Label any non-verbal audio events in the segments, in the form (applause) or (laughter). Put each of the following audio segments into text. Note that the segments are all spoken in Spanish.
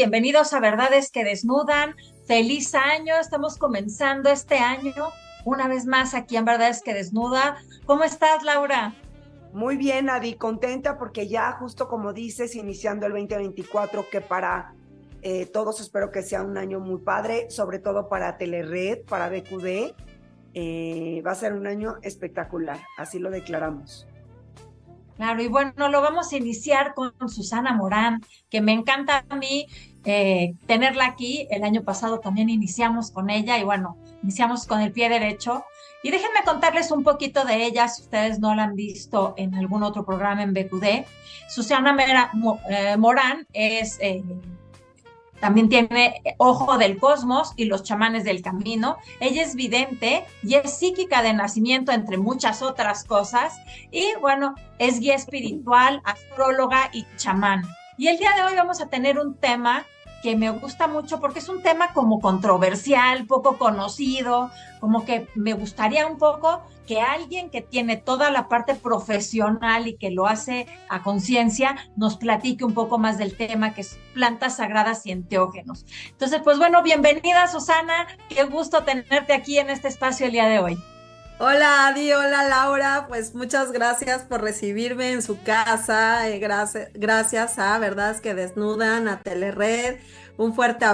Bienvenidos a Verdades que Desnudan. Feliz año, estamos comenzando este año una vez más aquí en Verdades que Desnuda. ¿Cómo estás, Laura? Muy bien, Adi, contenta porque ya justo como dices, iniciando el 2024, que para eh, todos espero que sea un año muy padre, sobre todo para Telered, para BQD. Eh, va a ser un año espectacular, así lo declaramos. Claro, y bueno, lo vamos a iniciar con Susana Morán, que me encanta a mí eh, tenerla aquí. El año pasado también iniciamos con ella y bueno, iniciamos con el pie derecho. Y déjenme contarles un poquito de ella, si ustedes no la han visto en algún otro programa en BQD. Susana eh, Morán es eh, también tiene Ojo del Cosmos y Los Chamanes del Camino. Ella es vidente y es psíquica de nacimiento, entre muchas otras cosas. Y bueno, es guía espiritual, astróloga y chamán. Y el día de hoy vamos a tener un tema que me gusta mucho porque es un tema como controversial, poco conocido, como que me gustaría un poco que alguien que tiene toda la parte profesional y que lo hace a conciencia nos platique un poco más del tema que es plantas sagradas y enteógenos. Entonces, pues bueno, bienvenida Susana, qué gusto tenerte aquí en este espacio el día de hoy. Hola Adi, hola Laura, pues muchas gracias por recibirme en su casa, eh, gracias, gracias a Verdades que Desnudan, a Telered, un fuerte,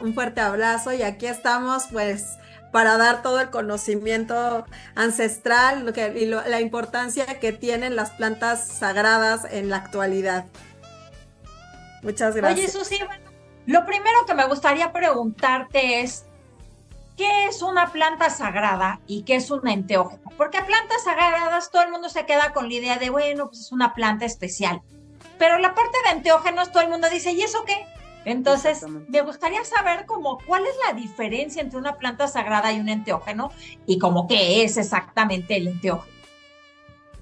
un fuerte abrazo. Y aquí estamos pues para dar todo el conocimiento ancestral lo que, y la importancia que tienen las plantas sagradas en la actualidad. Muchas gracias. Oye, Susi, lo primero que me gustaría preguntarte es, ¿qué es una planta sagrada y qué es un enteógeno? Porque plantas sagradas todo el mundo se queda con la idea de, bueno, pues es una planta especial. Pero la parte de enteógenos todo el mundo dice, ¿y eso qué? Entonces, me gustaría saber como cuál es la diferencia entre una planta sagrada y un enteógeno y como qué es exactamente el enteógeno.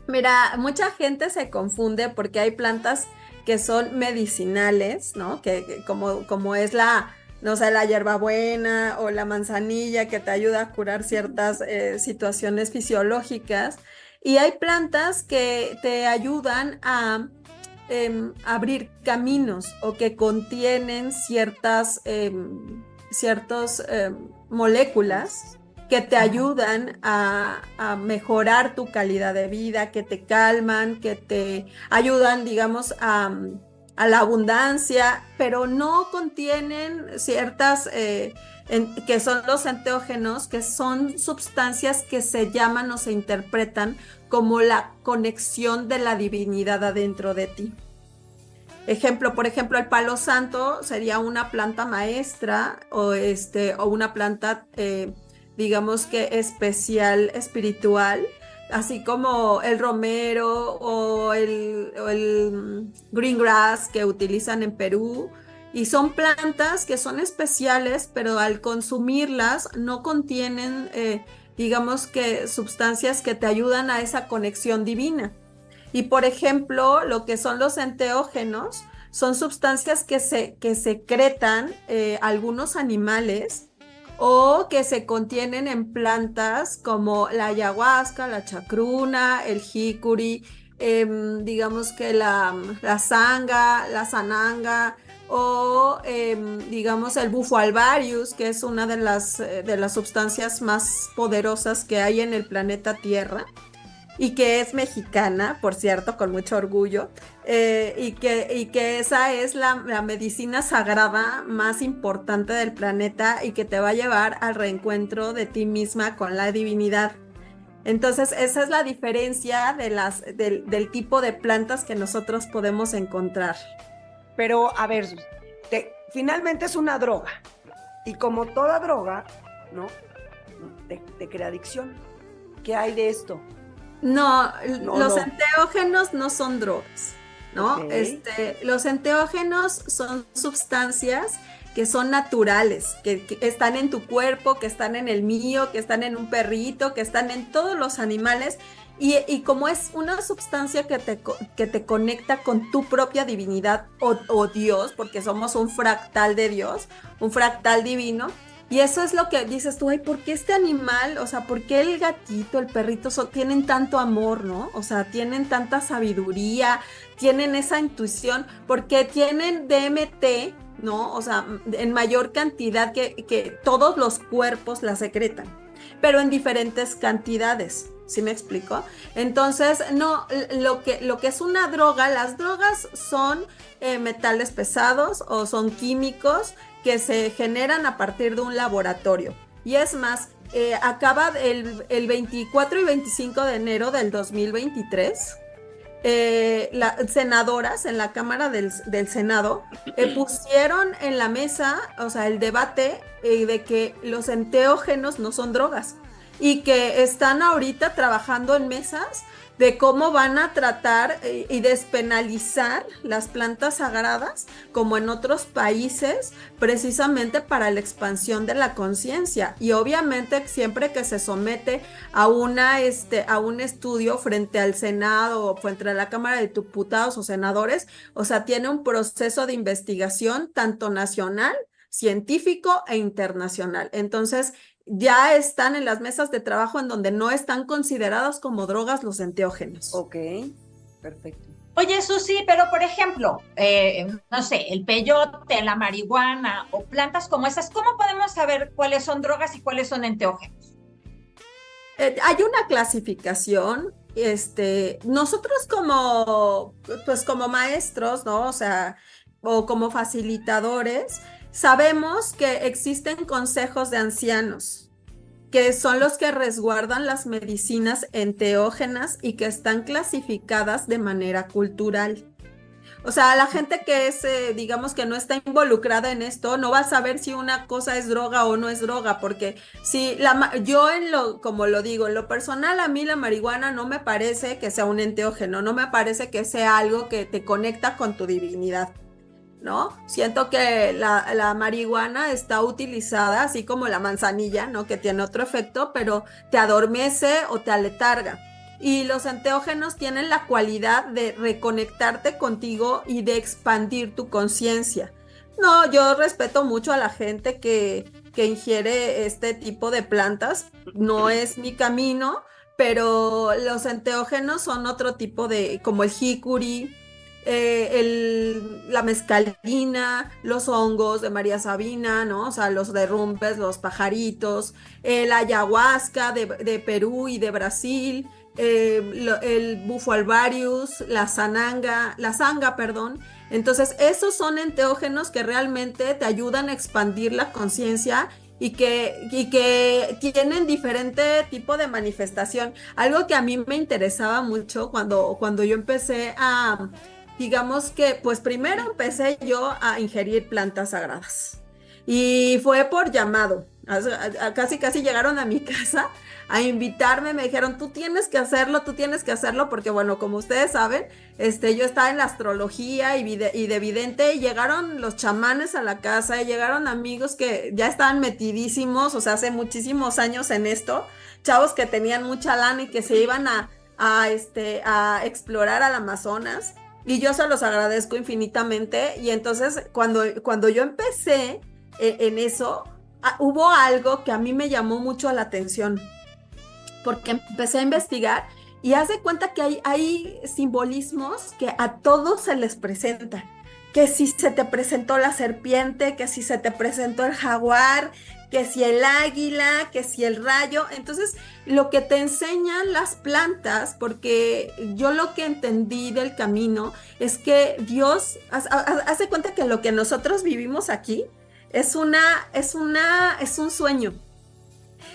Mira, mucha gente se confunde porque hay plantas que son medicinales, ¿no? Que, como, como es la, no sé, la hierbabuena o la manzanilla que te ayuda a curar ciertas eh, situaciones fisiológicas. Y hay plantas que te ayudan a em, abrir caminos o que contienen ciertas, em, ciertas em, moléculas que te ayudan a, mejorar tu calidad de vida, que te calman, que te ayudan, digamos, a, la abundancia, pero no contienen ciertas, eh, que son los enteógenos, que son sustancias que se llaman o se interpretan como la conexión de la divinidad adentro de ti. Ejemplo, por ejemplo, el palo santo sería una planta maestra o, este, o una planta eh, digamos que especial espiritual, así como el romero o el, green grass que utilizan en Perú. Y son plantas que son especiales, pero al consumirlas no contienen, eh, digamos que, sustancias que te ayudan a esa conexión divina. Y por ejemplo, lo que son los enteógenos son sustancias que se que secretan eh, algunos animales o que se contienen en plantas como la ayahuasca, la chacruna, el jicuri, em, digamos que la, la sanga, la sananga o em, digamos el bufo alvarius, que es una de las, eh, de las sustancias más poderosas que hay en el planeta Tierra y que es mexicana, por cierto, con mucho orgullo, eh, y, que, y que esa es la, medicina sagrada más importante del planeta y que te va a llevar al reencuentro de ti misma con la divinidad. Entonces, esa es la diferencia del, tipo de plantas que nosotros podemos encontrar. Pero, a ver, finalmente es una droga. Y como toda droga, ¿no? te crea adicción. ¿Qué hay de esto? No, los enteógenos no son drogas, ¿no? Este, los enteógenos son sustancias que son naturales, que, están en tu cuerpo, que están en el mío, que están en un perrito, que están en todos los animales. Y, como es una sustancia que te, que te conecta con tu propia divinidad o, o Dios, porque somos un fractal de Dios, un fractal divino, Y eso es lo que dices tú, ay, ¿por qué este animal, o sea, por qué el gatito, el perrito tienen tanto amor, ¿no? O sea, tienen tanta sabiduría, tienen esa intuición, porque tienen DMT, ¿no? O sea, en mayor cantidad que, que todos los cuerpos la secretan, pero en diferentes cantidades. ¿Sí me explico? Entonces, no, lo que, lo que es una droga, las drogas son eh, metales pesados o son químicos que se generan a partir de un laboratorio. Y es más, eh, acaba el, el, 24 y 25 de enero del 2023. Eh, las senadoras en la Cámara del, del Senado (clears throat) pusieron en la mesa, o sea, el debate de que los enteógenos no son drogas y que están ahorita trabajando en mesas de cómo van a tratar eh, y despenalizar las plantas sagradas, como en otros países, precisamente para la expansión de la conciencia. Y obviamente siempre que se somete a, una, este, a un estudio frente al Senado o frente a la Cámara de Diputados o senadores, o sea, tiene un proceso de investigación tanto nacional, científico e internacional. Entonces, ya están en las mesas de trabajo en donde no están considerados como drogas los enteógenos. Ok, perfecto. Oye, Susi, pero por ejemplo, eh, no sé, el peyote, la marihuana o plantas como esas, ¿cómo podemos saber cuáles son drogas y cuáles son enteógenos? Eh, hay una clasificación, este, nosotros como, pues como maestros, ¿no? O sea, o como facilitadores, Sabemos que existen consejos de ancianos, que son los que resguardan las medicinas enteógenas y que están clasificadas de manera cultural. O sea, la gente que es, eh, digamos que no está involucrada en esto, no va a saber si una cosa es droga o no es droga, porque si la, yo en lo, como lo digo, en lo personal a mí la marihuana no me parece que sea un enteógeno, no me parece que sea algo que te conecta con tu divinidad. ¿No? Siento que la, marihuana está utilizada, así como la manzanilla, ¿no? Que tiene otro efecto, pero te adormece o te aletarga. Y los enteógenos tienen la cualidad de reconectarte contigo y de expandir tu conciencia. No, yo respeto mucho a la gente que, que ingiere este tipo de plantas. No es mi camino, pero los enteógenos son otro tipo de, como el jicuri, eh, la mezcalina, los hongos de María Sabina, ¿no? O sea, los derrumbes, los pajaritos, la ayahuasca de, Perú y de Brasil, eh, el bufo alvarius, la sananga, la sanga, perdón. Entonces, esos son enteógenos que realmente te ayudan a expandir la conciencia y que, y que tienen diferente tipo de manifestación. Algo que a mí me interesaba mucho cuando, cuando yo empecé a digamos que, pues primero empecé yo a ingerir plantas sagradas. Y fue por llamado. Casi, casi llegaron a mi (laughs) casa a invitarme, me dijeron, tú tienes que hacerlo, tú tienes que hacerlo, porque bueno, como ustedes saben, este, yo estaba en la astrología y, y de vidente, llegaron los chamanes a la casa, y llegaron amigos que ya estaban metidísimos, o sea, hace muchísimos años en esto, chavos que tenían mucha lana y que se iban a, a, este, a explorar al Amazonas, y yo se los agradezco infinitamente. Y entonces, cuando, cuando yo empecé eh, en, eso, ah, hubo algo que a mí me llamó mucho la atención. Porque empecé a investigar y haz de cuenta que hay, hay simbolismos que a todos se les presenta que si se te presentó la serpiente, que si se te presentó el jaguar, que si el águila, que si el rayo. Entonces, lo que te enseñan las plantas, porque yo lo que entendí del camino es que Dios, hace cuenta que lo que nosotros vivimos aquí es una, es una, es un sueño.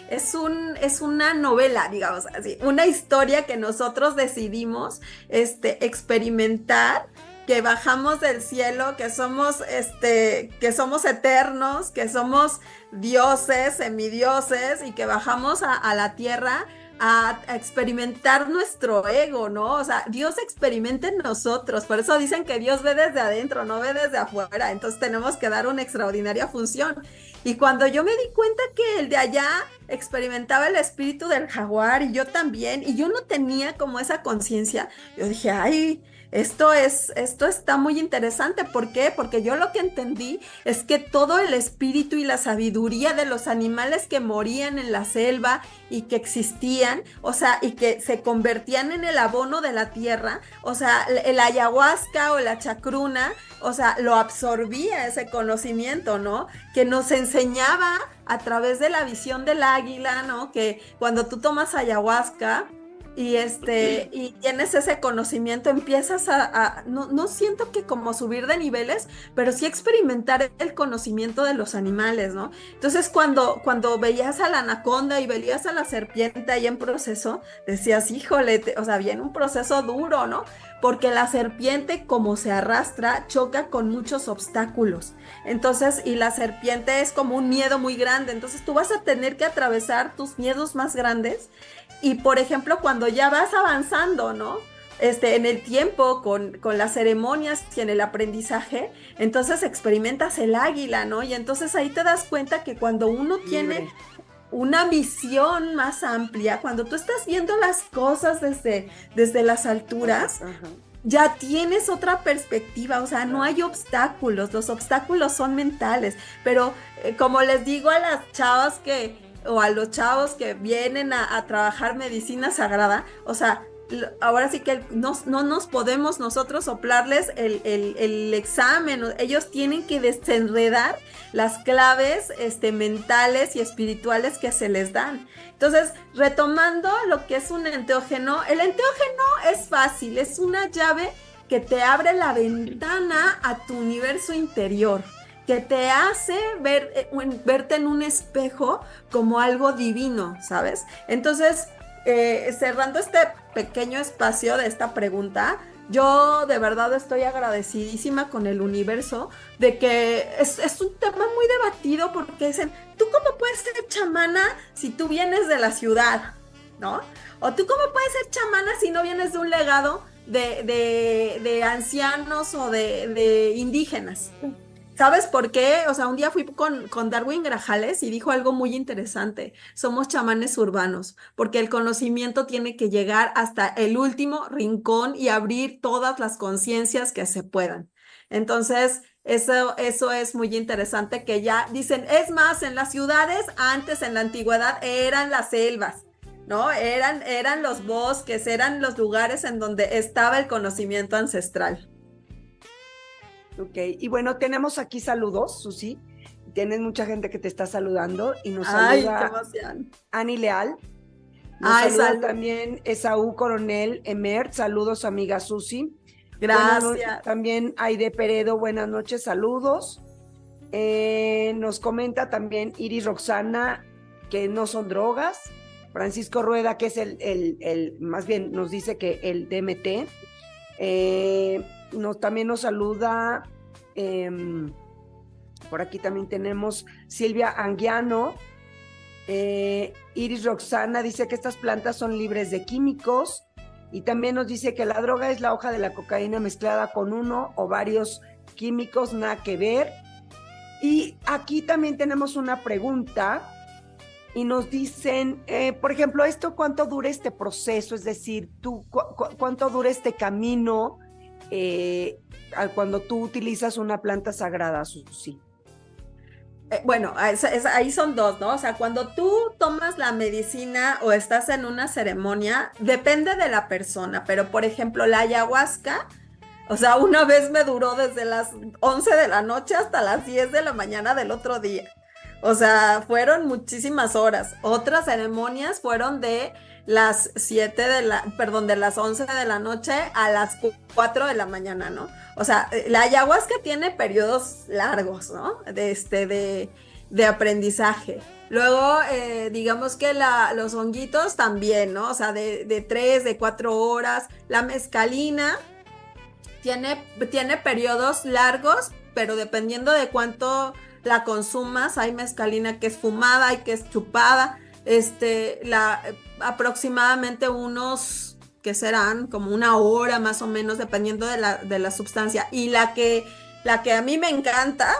Es, un, es una novela, digamos así, una historia que nosotros decidimos este, experimentar que bajamos del cielo, que somos, este, que somos eternos, que somos dioses, semidioses y que bajamos a, la tierra a, experimentar nuestro ego, ¿no? O sea, Dios experimenta en nosotros, por eso dicen que Dios ve desde adentro, no ve desde afuera, entonces tenemos que dar una extraordinaria función. Y cuando yo me di cuenta que el de allá experimentaba el espíritu del jaguar y yo también, y yo no tenía como esa conciencia, yo dije, ay, esto es, esto está muy interesante. ¿Por qué? Porque yo lo que entendí es que todo el espíritu y la sabiduría de los animales que morían en la selva y que existían, o sea, y que se convertían en el abono de la tierra, o sea, el ayahuasca o la chacruna, o sea, lo absorbía ese conocimiento, ¿no? Que nos enseñaba a través de la visión del águila, ¿no? Que cuando tú tomas ayahuasca, y este, y tienes ese conocimiento, empiezas a, no, no, siento que como subir de niveles, pero sí experimentar el conocimiento de los animales, ¿no? Entonces cuando, cuando veías a la anaconda y veías a la serpiente ahí en proceso, decías, híjole, o sea, viene un proceso duro, ¿no? Porque la serpiente, como se arrastra, choca con muchos obstáculos. Entonces, y la serpiente es como un miedo muy grande. Entonces, tú vas a tener que atravesar tus miedos más grandes y por ejemplo, cuando ya vas avanzando, ¿no? Este, en el tiempo, con, con, las ceremonias y en el aprendizaje, entonces experimentas el águila, ¿no? Y entonces ahí te das cuenta que cuando uno tiene una visión más amplia, cuando tú estás viendo las cosas desde, desde las alturas, ya tienes otra perspectiva, o sea, no hay obstáculos, los obstáculos son mentales, pero eh, como les digo a las chavas que o a los chavos que vienen a, trabajar medicina sagrada, o sea, ahora sí que no, nos podemos nosotros soplarles el, el, examen, ellos tienen que desenredar las claves este, mentales y espirituales que se les dan. Entonces, retomando lo que es un enteógeno, el enteógeno es fácil, es una llave que te abre la ventana a tu universo interior que te hace ver, eh, verte en un espejo como algo divino, ¿sabes? Entonces, eh, cerrando este pequeño espacio de esta pregunta, yo de verdad estoy agradecidísima con el universo de que es, un tema muy debatido porque dicen, ¿tú cómo puedes ser chamana si tú vienes de la ciudad? ¿No? O tú cómo puedes ser chamana si no vienes de un legado de ancianos o de, de indígenas. ¿Sabes por qué? O sea, un día fui con, con, Darwin Grajales y dijo algo muy interesante. Somos chamanes urbanos, porque el conocimiento tiene que llegar hasta el último rincón y abrir todas las conciencias que se puedan. Entonces, eso, eso es muy interesante que ya dicen, es más, en las ciudades, antes en la antigüedad, eran las selvas. ¿no? Eran, eran los bosques, eran los lugares en donde estaba el conocimiento ancestral. Ok, y bueno, tenemos aquí saludos, Susi. Tienes mucha gente que te está saludando y nos Ay, saluda Ani Leal. Nos Ay, saluda también Esaú Coronel Emer. Saludos, amiga Susi. Gracias. también Aide Peredo, buenas noches, saludos. Eh, nos comenta también Iris Roxana que no son drogas. Francisco Rueda, que es el, el, el más bien nos dice que el DMT. Eh, nos, también nos saluda, em, por aquí también tenemos Silvia Anguiano. Eh, Iris Roxana dice que estas plantas son libres de químicos y también nos dice que la droga es la hoja de la cocaína mezclada con uno o varios químicos, nada que ver. Y aquí también tenemos una pregunta y nos dicen, eh, por ejemplo, esto cuánto dura este proceso, es decir, tú cuánto dura este camino eh, cuando tú utilizas una planta sagrada, sí. Eh, bueno, ahí son dos, ¿no? O sea, cuando tú tomas la medicina o estás en una ceremonia, depende de la persona, pero por ejemplo, la ayahuasca, o sea, una vez me duró desde las 11 de la noche hasta las 10 de la mañana del otro día. O sea, fueron muchísimas horas. Otras ceremonias fueron de las 7 de la, perdón, de las 11 de la noche a las 4 de la mañana, ¿no? O sea, eh, la ayahuasca tiene periodos largos, ¿no? De, este, de, aprendizaje. Luego, eh, digamos que la, los honguitos también, ¿no? O sea, de, de 3, de 4 horas. La mezcalina tiene, tiene periodos largos, pero dependiendo de cuánto la consumas, hay mezcalina que es fumada, hay que es chupada este, la, aproximadamente unos, que serán como una hora más o menos, dependiendo de la, de la sustancia. Y la que la que a mí me encanta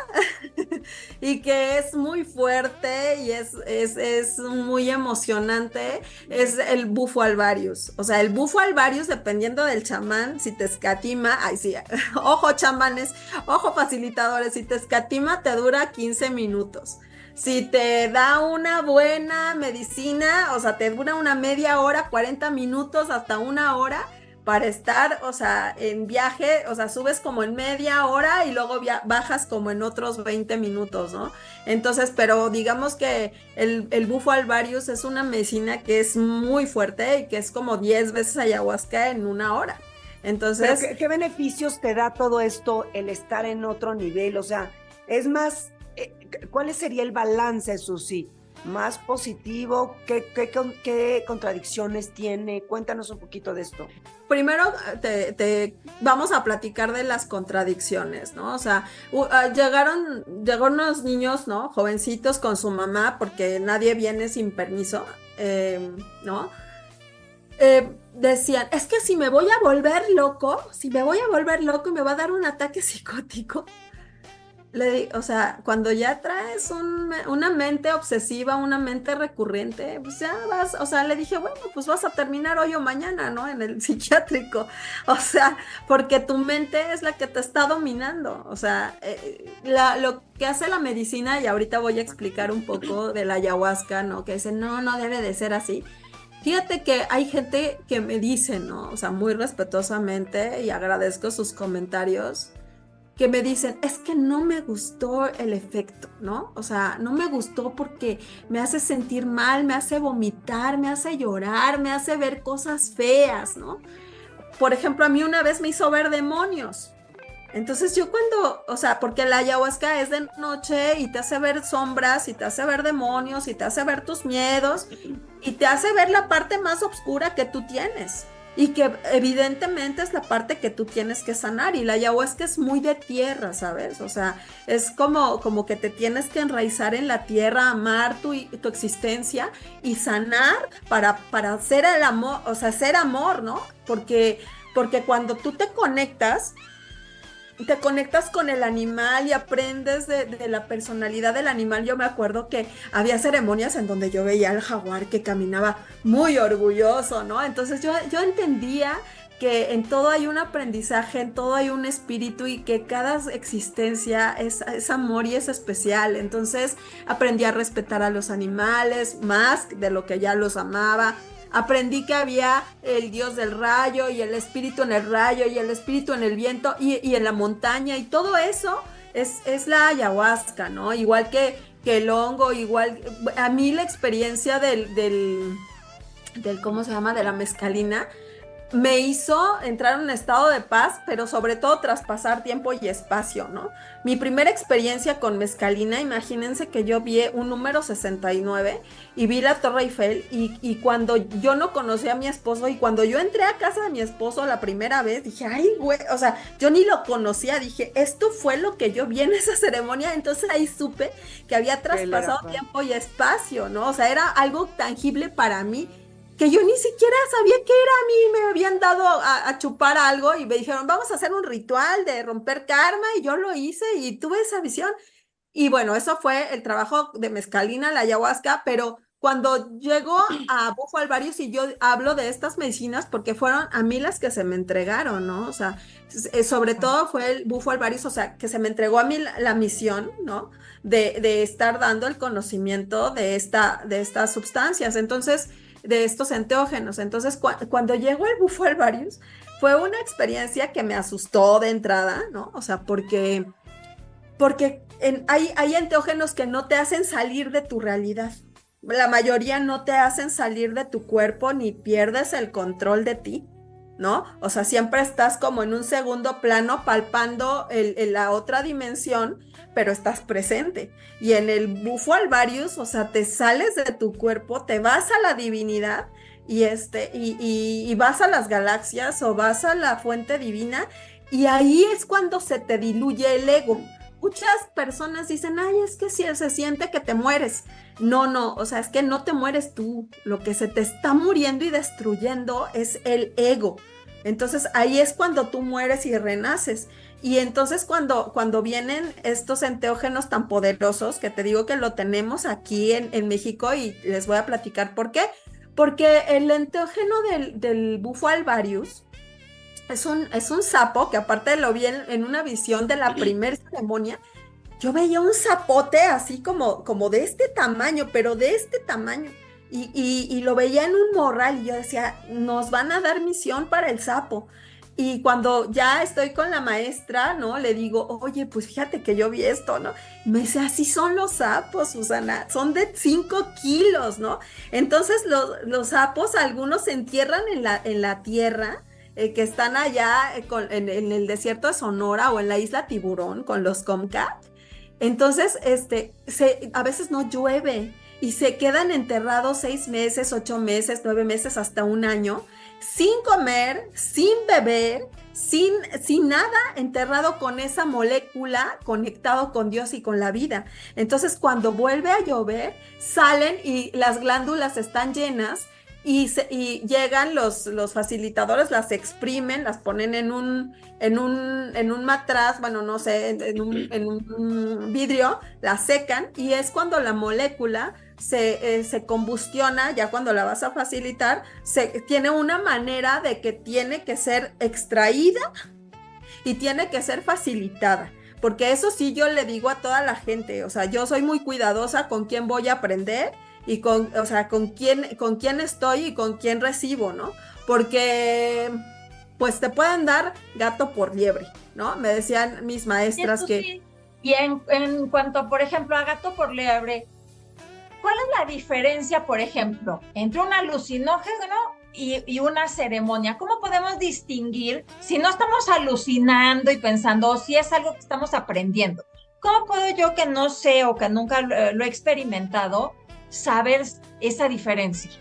(laughs) y que es muy fuerte y es, es, es, muy emocionante, es el bufo alvarius. O sea, el bufo alvarius, dependiendo del chamán, si te escatima, ay sí, (laughs) ojo chamanes, ojo facilitadores, si te escatima te dura 15 minutos. Si te da una buena medicina, o sea, te dura una media hora, 40 minutos, hasta una hora para estar, o sea, en viaje, o sea, subes como en media hora y luego bajas como en otros 20 minutos, ¿no? Entonces, pero digamos que el, el bufo alvarius es una medicina que es muy fuerte y que es como 10 veces ayahuasca en una hora. Entonces... ¿qué, ¿qué, beneficios te da todo esto el estar en otro nivel? O sea, es más, ¿cuál sería el balance, Susi? más positivo? ¿Qué, contradicciones tiene? Cuéntanos un poquito de esto. Primero te, vamos a platicar de las contradicciones, ¿no? O sea, ah, llegaron, llegaron unos niños, ¿no? Jovencitos con su mamá porque nadie viene sin permiso, em, ¿no? Eh, decían, es que si me voy a volver loco, si me voy a volver loco y me va a dar un ataque psicótico, le, o sea, cuando ya traes una mente obsesiva, una mente recurrente, pues ya vas, o sea, le dije, bueno, pues vas a terminar hoy o mañana, ¿no? En el (laughs) psiquiátrico. O sea, porque tu mente es la que te está dominando. O sea, eh, lo que hace la medicina, y ahorita voy a explicar un poco de la ayahuasca, ¿no? Que dice, no, no debe de ser así. Fíjate que hay gente que me dice, ¿no? O sea, muy respetuosamente y agradezco sus comentarios que me dicen, es que no me gustó el efecto, ¿no? O sea, no me gustó porque me hace sentir mal, me hace vomitar, me hace llorar, me hace ver cosas feas, ¿no? Por ejemplo, a mí una vez me hizo ver demonios. Entonces yo cuando, o sea, porque la ayahuasca es de noche y te hace ver sombras y te hace ver demonios y te hace ver tus miedos y te hace ver la parte más oscura que tú tienes y que evidentemente es la parte que tú tienes que sanar y la ayahuasca es muy de tierra, ¿sabes? O sea, es como, como que te tienes que enraizar en la tierra, amar tu, tu existencia y sanar para, para hacer el amor, o sea, ser amor, ¿no? Porque, porque cuando tú te conectas, te conectas con el animal y aprendes de, la personalidad del animal. Yo me acuerdo que había ceremonias en donde yo veía al jaguar que caminaba muy orgulloso, ¿no? Entonces yo, yo entendía que en todo hay un aprendizaje, en todo hay un espíritu y que cada existencia es, es, amor y es especial. Entonces aprendí a respetar a los animales más de lo que ya los amaba aprendí que había el dios del rayo y el espíritu en el rayo y el espíritu en el viento y, en la montaña y todo eso es, es, la ayahuasca, ¿no? Igual que, que el hongo, igual, a mí la experiencia del, del, del, ¿cómo se llama? De la mezcalina me hizo entrar en un estado de paz, pero sobre todo traspasar tiempo y espacio, ¿no? Mi primera experiencia con mezcalina, imagínense que yo vi un número 69 y vi la Torre Eiffel y, cuando yo no conocí a mi esposo y cuando yo entré a casa de mi esposo la primera vez, dije, ay, güey, o sea, yo ni lo conocía, dije, esto fue lo que yo vi en esa ceremonia, entonces ahí supe que había traspasado tiempo y espacio, ¿no? O sea, era algo tangible para mí que yo ni siquiera sabía qué era. A mí me habían dado a, chupar algo y me dijeron, vamos a hacer un ritual de romper karma y yo lo hice y tuve esa visión. Y bueno, eso fue el trabajo de mezcalina, la ayahuasca, pero cuando llegó a Bufo Alvarius y yo hablo de estas medicinas porque fueron a mí las que se me entregaron, ¿no? O sea, eh, sobre todo fue el Bufo Alvarius, o sea, que se me entregó a mí la, misión, ¿no? De, de, estar dando el conocimiento de, esta, de estas sustancias. Entonces, de estos enteógenos. Entonces, cuando llegó el bufo alvarius, fue una experiencia que me asustó de entrada, ¿no? O sea, porque, porque hay, hay enteógenos que no te hacen salir de tu realidad. La mayoría no te hacen salir de tu cuerpo ni pierdes el control de ti. ¿No? O sea, siempre estás como en un segundo plano palpando el, la otra dimensión, pero estás presente. Y en el bufo alvarius, o sea, te sales de tu cuerpo, te vas a la divinidad y, este, y, y, vas a las galaxias o vas a la fuente divina y ahí es cuando se te diluye el ego. Muchas personas dicen, ay, es que si se siente que te mueres. No, no, o sea, es que no te mueres tú. Lo que se te está muriendo y destruyendo es el ego. Entonces ahí es cuando tú mueres y renaces. Y entonces cuando, cuando vienen estos enteógenos tan poderosos, que te digo que lo tenemos aquí en, en México y les voy a platicar por qué, porque el enteógeno del, del bufo alvarius es un, es un sapo que aparte lo vi en, una visión de la primera ceremonia, yo veía un zapote así como, como de este tamaño, pero de este tamaño. Y, y, lo veía en un morral y yo decía, nos van a dar misión para el sapo. Y cuando ya estoy con la maestra, ¿no? Le digo, oye, pues fíjate que yo vi esto, ¿no? Me dice, así son los sapos, Susana, son de 5 kilos, ¿no? Entonces los, los, sapos, algunos se entierran en la, en la tierra, eh, que están allá eh, en, el desierto de Sonora o en la isla Tiburón con los Comcat. Entonces, este, a veces no llueve y se quedan enterrados seis meses, ocho meses, nueve meses, hasta un año sin comer, sin beber, sin, sin nada, enterrado con esa molécula, conectado con Dios y con la vida. Entonces, cuando vuelve a llover, salen y las glándulas están llenas y, y, llegan los, los, facilitadores, las exprimen, las ponen en un, en un, en un matraz, bueno, no sé, en un, en un vidrio, las secan y es cuando la molécula se, eh, se, combustiona, ya cuando la vas a facilitar, se, tiene una manera de que tiene que ser extraída y tiene que ser facilitada. Porque eso sí yo le digo a toda la gente, o sea, yo soy muy cuidadosa con quién voy a aprender y con, o sea, con quién, con quién estoy y con quién recibo, ¿no? Porque pues te pueden dar gato por liebre, ¿no? Me decían mis maestras que... Y en, en cuanto, por ejemplo, a gato por liebre, ¿Cuál es la diferencia, por ejemplo, entre un alucinógeno y, una ceremonia? ¿Cómo podemos distinguir si no estamos alucinando y pensando o si es algo que estamos aprendiendo? ¿Cómo puedo yo que no sé o que nunca lo, he experimentado saber esa diferencia?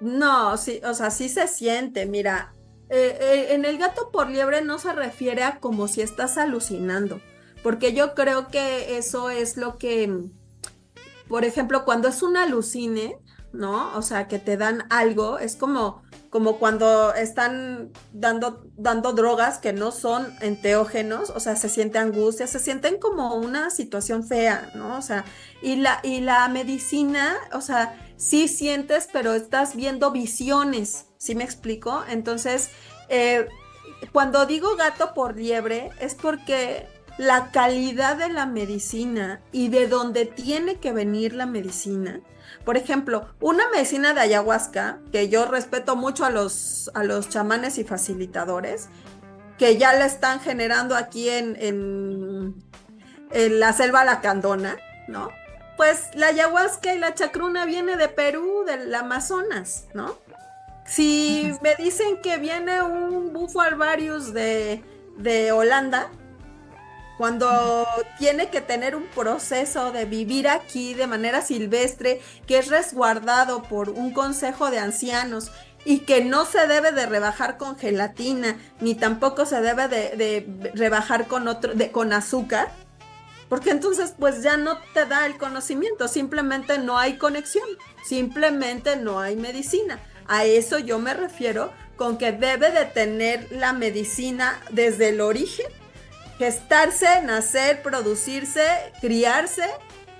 No, sí, o sea, sí se siente. Mira, eh, eh, en el gato por liebre no se refiere a como si estás alucinando, porque yo creo que eso es lo que por ejemplo, cuando es un alucine, ¿no? O sea, que te dan algo, es como, como cuando están dando, dando drogas que no son enteógenos, o sea, se siente angustia, se sienten como una situación fea, ¿no? O sea, y la, y la medicina, o sea, sí sientes, pero estás viendo visiones, ¿sí me explico? Entonces, eh, cuando digo gato por liebre, es porque la calidad de la medicina y de dónde tiene que venir la medicina. Por ejemplo, una medicina de ayahuasca, que yo respeto mucho a los, a los chamanes y facilitadores, que ya la están generando aquí en, en, en la selva lacandona, ¿no? Pues la ayahuasca y la chacruna viene de Perú, del Amazonas, ¿no? Si me dicen que viene un bufo alvarius de, de Holanda, cuando tiene que tener un proceso de vivir aquí de manera silvestre, que es resguardado por un consejo de ancianos y que no se debe de rebajar con gelatina, ni tampoco se debe de, rebajar con otro, de, con azúcar, porque entonces pues ya no te da el conocimiento, simplemente no hay conexión, simplemente no hay medicina. A eso yo me refiero con que debe de tener la medicina desde el origen gestarse, nacer, producirse, criarse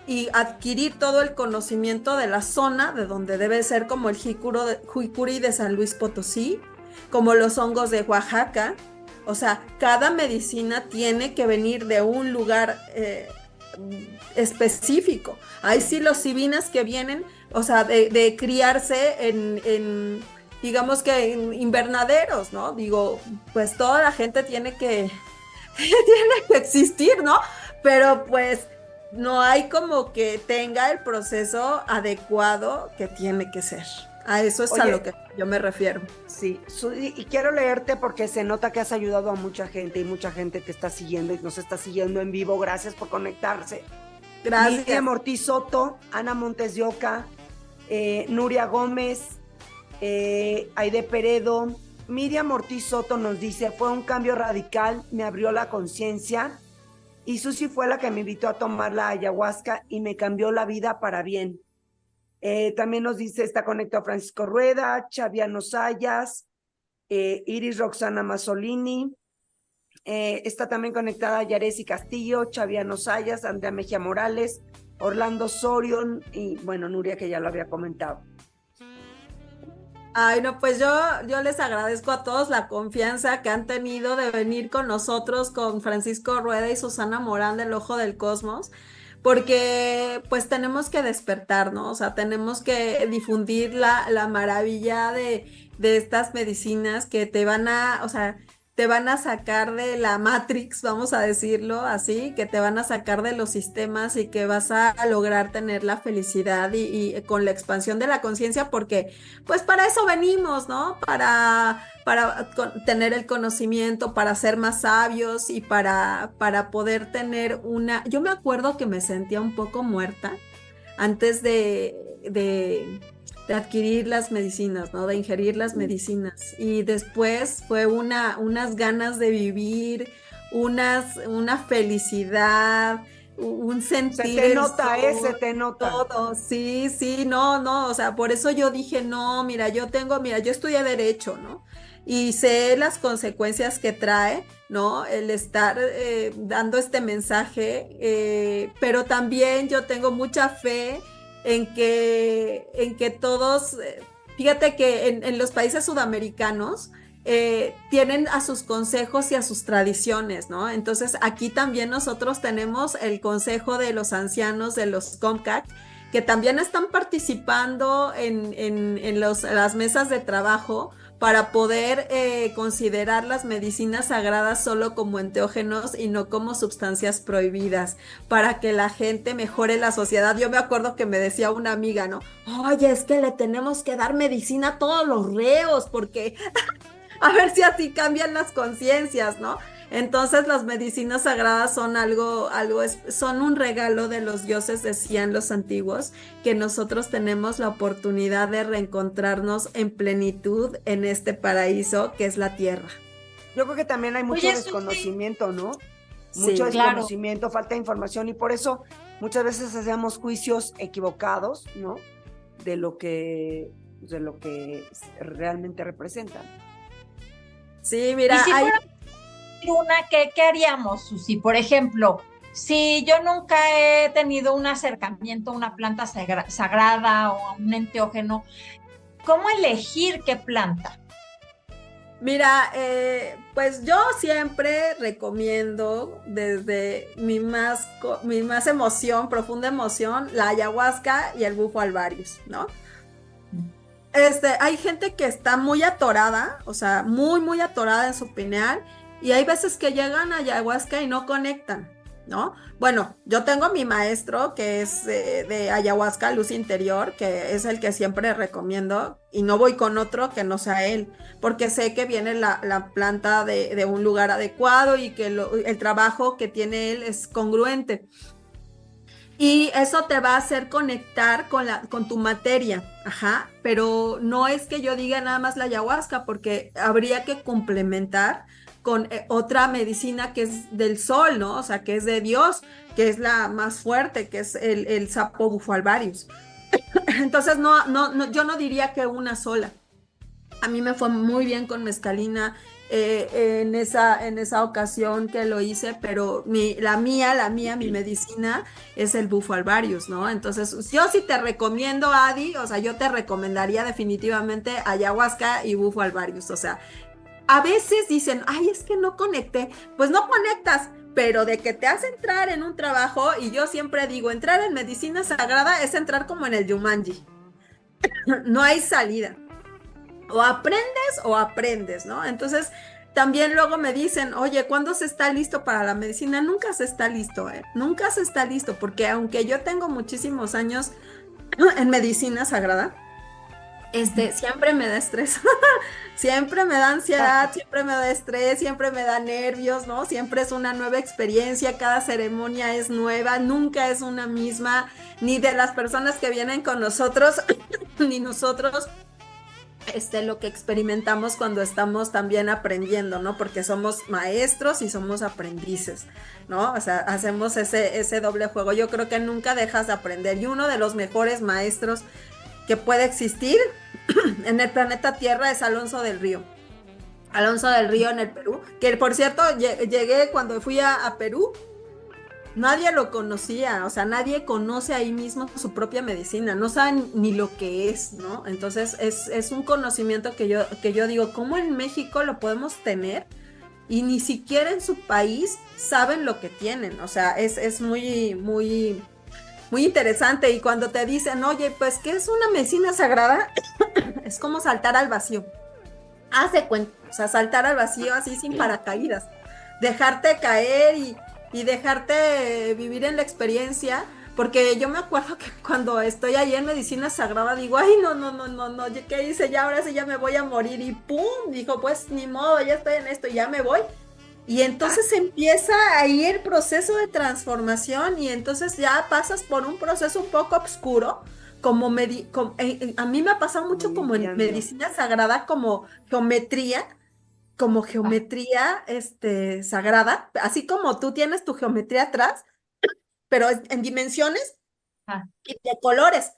y adquirir todo el conocimiento de la zona de donde debe ser como el jicuri de San Luis Potosí, como los hongos de Oaxaca. O sea, cada medicina tiene que venir de un lugar eh, específico. Hay psilocibinas que vienen, o sea, de, criarse en, en, digamos que en invernaderos, ¿no? Digo, pues toda la gente tiene que (laughs) tiene que existir, ¿no? Pero pues no hay como que tenga el proceso adecuado que tiene que ser. A eso es a lo que yo me refiero. Sí, y quiero leerte porque se nota que has ayudado a mucha gente y mucha gente te está siguiendo y nos está siguiendo en vivo. Gracias por conectarse. Gracias. Lidia Mortiz Soto, Ana Montes de Oca, eh, Nuria Gómez, eh, Aide Peredo, Miriam Ortiz Soto nos dice, fue un cambio radical, me abrió la conciencia y Susi fue la que me invitó a tomar la ayahuasca y me cambió la vida para bien. Eh, también nos dice, está conectado Francisco Rueda, Xaviano Sayas, eh, Iris Roxana Mazzolini, Eh, está también conectada Yaresi Castillo, Chaviano Sayas, Andrea Mejía Morales, Orlando Sorion y bueno, Nuria que ya lo había comentado. Ay, no, pues yo, yo les agradezco a todos la confianza que han tenido de venir con nosotros, con Francisco Rueda y Susana Morán del Ojo del Cosmos, porque pues tenemos que despertar, ¿no? O sea, tenemos que difundir la, la maravilla de, de estas medicinas que te van a, o sea, te van a sacar de la Matrix, vamos a decirlo así, que te van a sacar de los sistemas y que vas a, lograr tener la felicidad y, con la expansión de la conciencia, porque pues para eso venimos, ¿no? Para, para tener el conocimiento, para ser más sabios y para, para poder tener una... Yo me acuerdo que me sentía un poco muerta antes de, de de adquirir las medicinas, ¿no? De ingerir las medicinas. Y después fue una, unas ganas de vivir, unas, una felicidad, un sentir. Se te nota, ese, te nota. Todo, sí, sí, no, no, o sea, por eso yo dije, no, mira, yo tengo, mira, yo estudié Derecho, ¿no? Y sé las consecuencias que trae, ¿no? El estar eh, dando este mensaje, eh, pero también yo tengo mucha fe en que, en que todos, eh, fíjate que en, los países sudamericanos eh, tienen a sus consejos y a sus tradiciones, ¿no? Entonces aquí también nosotros tenemos el consejo de los ancianos de los COMCAC, que también están participando en, en, las mesas de trabajo para poder eh, considerar las medicinas sagradas solo como enteógenos y no como sustancias prohibidas, para que la gente mejore la sociedad. Yo me acuerdo que me decía una amiga, ¿no? Oye, es que le tenemos que dar medicina a todos los reos, porque (laughs) a ver si así cambian las conciencias, ¿no? Entonces las medicinas sagradas son algo, algo, son un regalo de los dioses, decían los antiguos, que nosotros tenemos la oportunidad de reencontrarnos en plenitud en este paraíso que es la tierra. Yo creo que también hay mucho desconocimiento, ¿no? Mucho desconocimiento, falta de información y por eso muchas veces hacemos juicios equivocados, ¿no? De lo que, de lo que realmente representan. Sí, mira, hay una, ¿qué, ¿qué haríamos, Susi? Por ejemplo, si yo nunca he tenido un acercamiento a una planta sagrada o a un enteógeno, ¿cómo elegir qué planta? Mira, eh, pues yo siempre recomiendo desde mi más, mi más emoción, profunda emoción, la ayahuasca y el bufo alvarius, ¿no? Este, hay gente que está muy atorada, o sea, muy, muy atorada en su pineal y hay veces que llegan a ayahuasca y no conectan, ¿no? Bueno, yo tengo mi maestro que es de, ayahuasca, luz interior, que es el que siempre recomiendo, y no voy con otro que no sea él, porque sé que viene la, planta de, un lugar adecuado y que el trabajo que tiene él es congruente. Y eso te va a hacer conectar con, la, con tu materia, ajá, pero no es que yo diga nada más la ayahuasca, porque habría que complementar con eh, otra medicina que es del sol, ¿no? O sea, que es de Dios, que es la más fuerte, que es el, el sapo bufalvarius. (coughs) Entonces, no, no, yo no diría que una sola. A mí me fue muy bien con mezcalina eh, en, esa, en esa ocasión que lo hice, pero mi, la mía, la mía, mi medicina es el bufo alvarius, ¿no? Entonces, yo sí te recomiendo, Adi, o sea, yo te recomendaría definitivamente ayahuasca y bufo alvarius, o sea, a veces dicen, ay, es que no conecte, pues no conectas, pero de que te hace entrar en un trabajo, y yo siempre digo, entrar en medicina sagrada es entrar como en el Yumanji. no hay salida. O aprendes o aprendes, ¿no? Entonces, también luego me dicen, oye, ¿cuándo se está listo para la medicina? Nunca se está listo, ¿eh? Nunca se está listo, porque aunque yo tengo muchísimos años en medicina sagrada, este, siempre me da estrés, (laughs) siempre me da ansiedad, siempre me da estrés, siempre me da nervios, ¿no? Siempre es una nueva experiencia, cada ceremonia es nueva, nunca es una misma, ni de las personas que vienen con nosotros, (coughs) ni nosotros. Este, lo que experimentamos cuando estamos también aprendiendo, ¿no? Porque somos maestros y somos aprendices, ¿no? O sea, hacemos ese, ese doble juego. Yo creo que nunca dejas de aprender. Y uno de los mejores maestros que puede existir (clears throat) en el planeta Tierra es Alonso del Río. Alonso del Río en el Perú, que por cierto llegué cuando fui a, Perú, nadie lo conocía, o sea, nadie conoce ahí mismo su propia medicina, no saben ni lo que es, ¿no? Entonces es, es un conocimiento que yo, que yo digo, ¿cómo en México lo podemos tener? Y ni siquiera en su país saben lo que tienen, o sea, es, es muy, muy, muy interesante. Y cuando te dicen, oye, pues, ¿qué es una medicina sagrada? (coughs) es como saltar al vacío. Hace cuenta, o sea, saltar al vacío así sin paracaídas. Dejarte caer y, y dejarte vivir en la experiencia. Porque yo me acuerdo que (laughs) cuando estoy ahí en medicina sagrada digo, ay, no, no, no, no, no, ¿qué hice? Ya ahora sí ya me voy a morir y ¡pum! Dijo, pues ni modo, ya estoy en esto, ya me voy. Y entonces ah. empieza ahí el proceso de transformación y entonces ya pasas por un proceso un poco oscuro, como, eh, eh, a mí me ha pasado mucho como en medicina sagrada, como geometría, como geometría este, sagrada, así como tú tienes tu geometría atrás, pero en dimensiones ah. y de colores.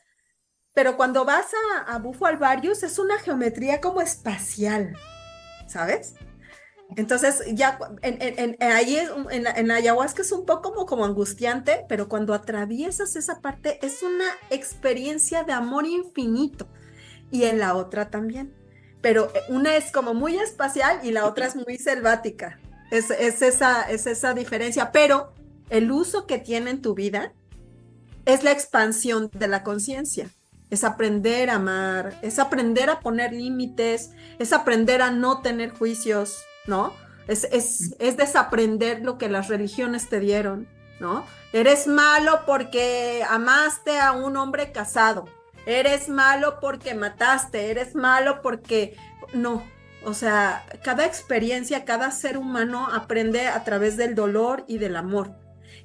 Pero cuando vas a, a Bufo Alvarius es una geometría como espacial, ¿sabes? Entonces, ya en, ahí en, en, la ayahuasca es un poco como, como angustiante, pero cuando atraviesas esa parte es una experiencia de amor infinito. Y en la otra también. Pero eh, una es como muy espacial y la otra es muy selvática. Es, es, esa, es esa diferencia. Pero el uso que tiene en tu vida es la expansión de la conciencia es aprender a amar, es aprender a poner límites, es aprender a no tener juicios, ¿no? Es, es, es, desaprender lo que las religiones te dieron, ¿no? Eres malo porque amaste a un hombre casado, eres malo porque mataste, eres malo porque no. O sea, cada experiencia, cada ser humano aprende a través del dolor y del amor.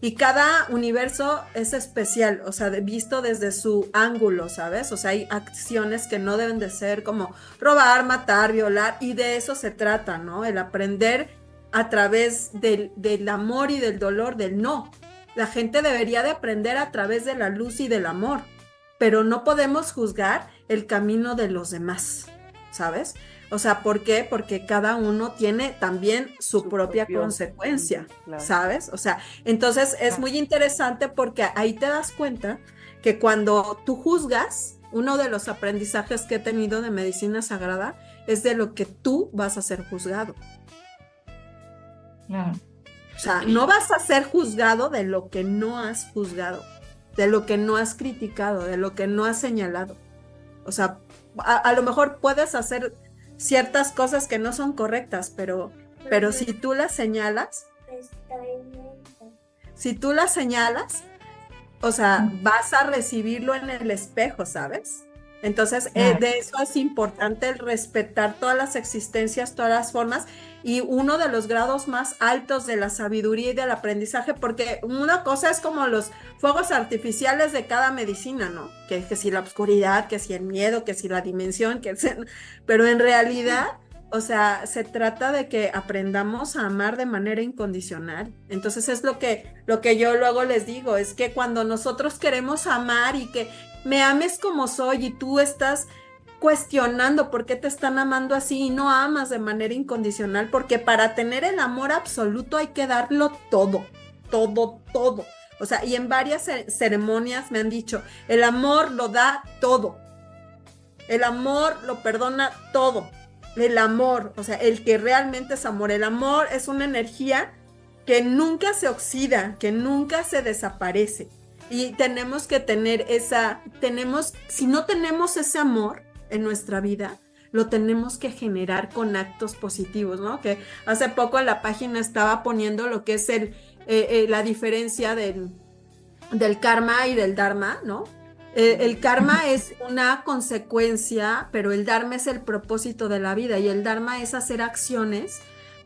Y cada universo es especial, o sea, visto desde su ángulo, ¿sabes? O sea, hay acciones que no deben de ser como robar, matar, violar, y de eso se trata, ¿no? El aprender a través del, del amor y del dolor, del no. La gente debería de aprender a través de la luz y del amor, pero no podemos juzgar el camino de los demás, ¿sabes? O sea, ¿por qué? Porque cada uno tiene también su, propia consecuencia, ¿sabes? O sea, entonces es muy interesante porque ahí te das cuenta que cuando tú juzgas, uno de los aprendizajes que he tenido de medicina sagrada es de lo que tú vas a ser juzgado. O sea, no vas a ser juzgado de lo que no has juzgado, de lo que no has criticado, de lo que no has señalado. O sea, a lo mejor puedes hacer ciertas cosas que no son correctas, pero, pero si tú las señalas, si tú las señalas, o sea, vas a recibirlo en el espejo, ¿sabes? Entonces, eh, de eso es importante el respetar todas las existencias, todas las formas y uno de los grados más altos de la sabiduría y del aprendizaje, porque una cosa es como los fuegos artificiales de cada medicina, ¿no? Que, que si la oscuridad, que si el miedo, que si la dimensión, que pero en realidad, o sea, se trata de que aprendamos a amar de manera incondicional. Entonces es lo que, lo que yo luego les digo, es que cuando nosotros queremos amar y que me ames como soy y tú estás cuestionando por qué te están amando así y no amas de manera incondicional, porque para tener el amor absoluto hay que darlo todo, todo, todo. O sea, y en varias ceremonias me han dicho, el amor lo da todo. El amor lo perdona todo. El amor, o sea, el que realmente es amor. El amor es una energía que nunca se oxida, que nunca se desaparece. Y tenemos que tener esa, tenemos, si no tenemos ese amor en nuestra vida, lo tenemos que generar con actos positivos, ¿no? Que hace poco en la página estaba poniendo lo que es el, eh, eh, la diferencia del, del karma y del dharma, ¿no? Eh, el karma es una consecuencia, pero el dharma es el propósito de la vida y el dharma es hacer acciones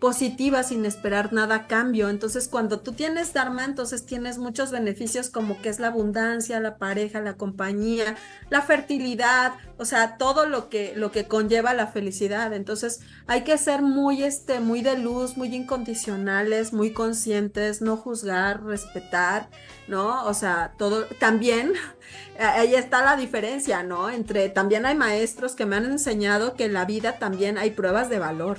positiva sin esperar nada a cambio. Entonces, cuando tú tienes Dharma, entonces tienes muchos beneficios como que es la abundancia, la pareja, la compañía, la fertilidad, o sea, todo lo que, lo que conlleva la felicidad. Entonces, hay que ser muy, este, muy de luz, muy incondicionales, muy conscientes, no juzgar, respetar, ¿no? O sea, todo, también, (laughs) ahí está la diferencia, ¿no? Entre, también hay maestros que me han enseñado que en la vida también hay pruebas de valor.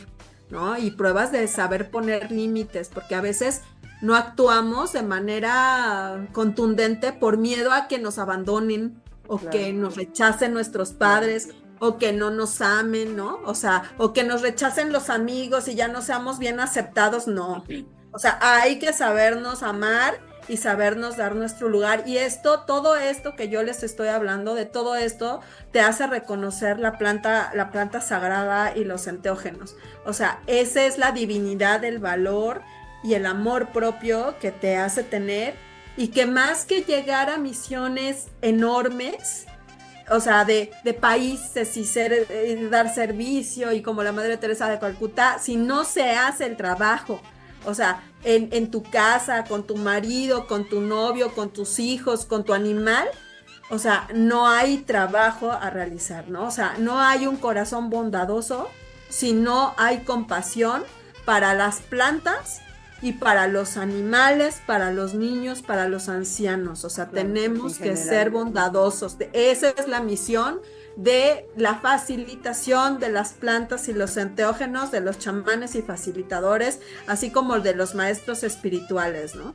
¿No? Y pruebas de saber poner límites, porque a veces no actuamos de manera contundente por miedo a que nos abandonen o que nos rechacen nuestros padres o que no nos amen, ¿no? O sea, o que nos rechacen los amigos y ya no seamos bien aceptados, no. O sea, hay que sabernos amar y sabernos dar nuestro lugar. Y esto, todo esto que yo les estoy hablando, de todo esto, te hace reconocer la planta, la planta sagrada y los enteógenos. O sea, esa es la divinidad, el valor y el amor propio que te hace tener y que más que llegar a misiones enormes, o sea, de, países y ser, eh, dar servicio y como la Madre Teresa de Calcuta, si no se hace el trabajo, o sea, en, en, tu casa, con tu marido, con tu novio, con tus hijos, con tu animal, o sea, no hay trabajo a realizar, ¿no? O sea, no hay un corazón bondadoso si no hay compasión para las plantas y para los animales, para los niños, para los ancianos. O sea, tenemos que ser bondadosos. Esa es la misión de la facilitación de las plantas y los enteógenos, de los chamanes y facilitadores, así como de los maestros espirituales, ¿no?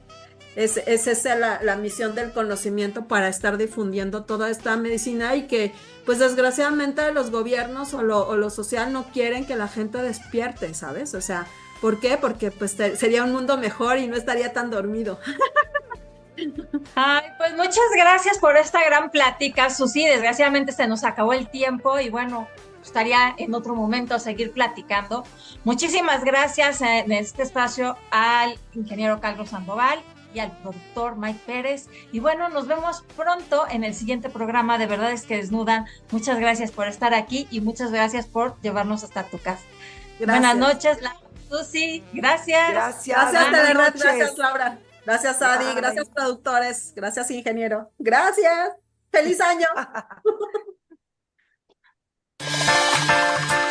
Es, esa es la, la, misión del conocimiento para estar difundiendo toda esta medicina y que, pues desgraciadamente, los gobiernos o lo, o lo social no quieren que la gente despierte, ¿sabes? O sea, ¿Por qué? Porque pues sería un mundo mejor y no estaría tan dormido. (laughs) Ay, pues muchas gracias por esta gran plática, Susi. Desgraciadamente se nos acabó el tiempo y bueno, estaría en otro momento seguir platicando. Muchísimas gracias en este espacio al ingeniero Carlos Sandoval y al productor Mike Pérez. Y bueno, nos vemos pronto en el siguiente programa de Verdades que Desnudan. Muchas gracias por estar aquí y muchas gracias por llevarnos hasta tu casa. Buenas noches, Susi, gracias. Gracias. Gracias, Gracias, Laura. Gracias, Adi. Gracias, productores. Gracias, ingeniero. Gracias. Feliz año. (laughs)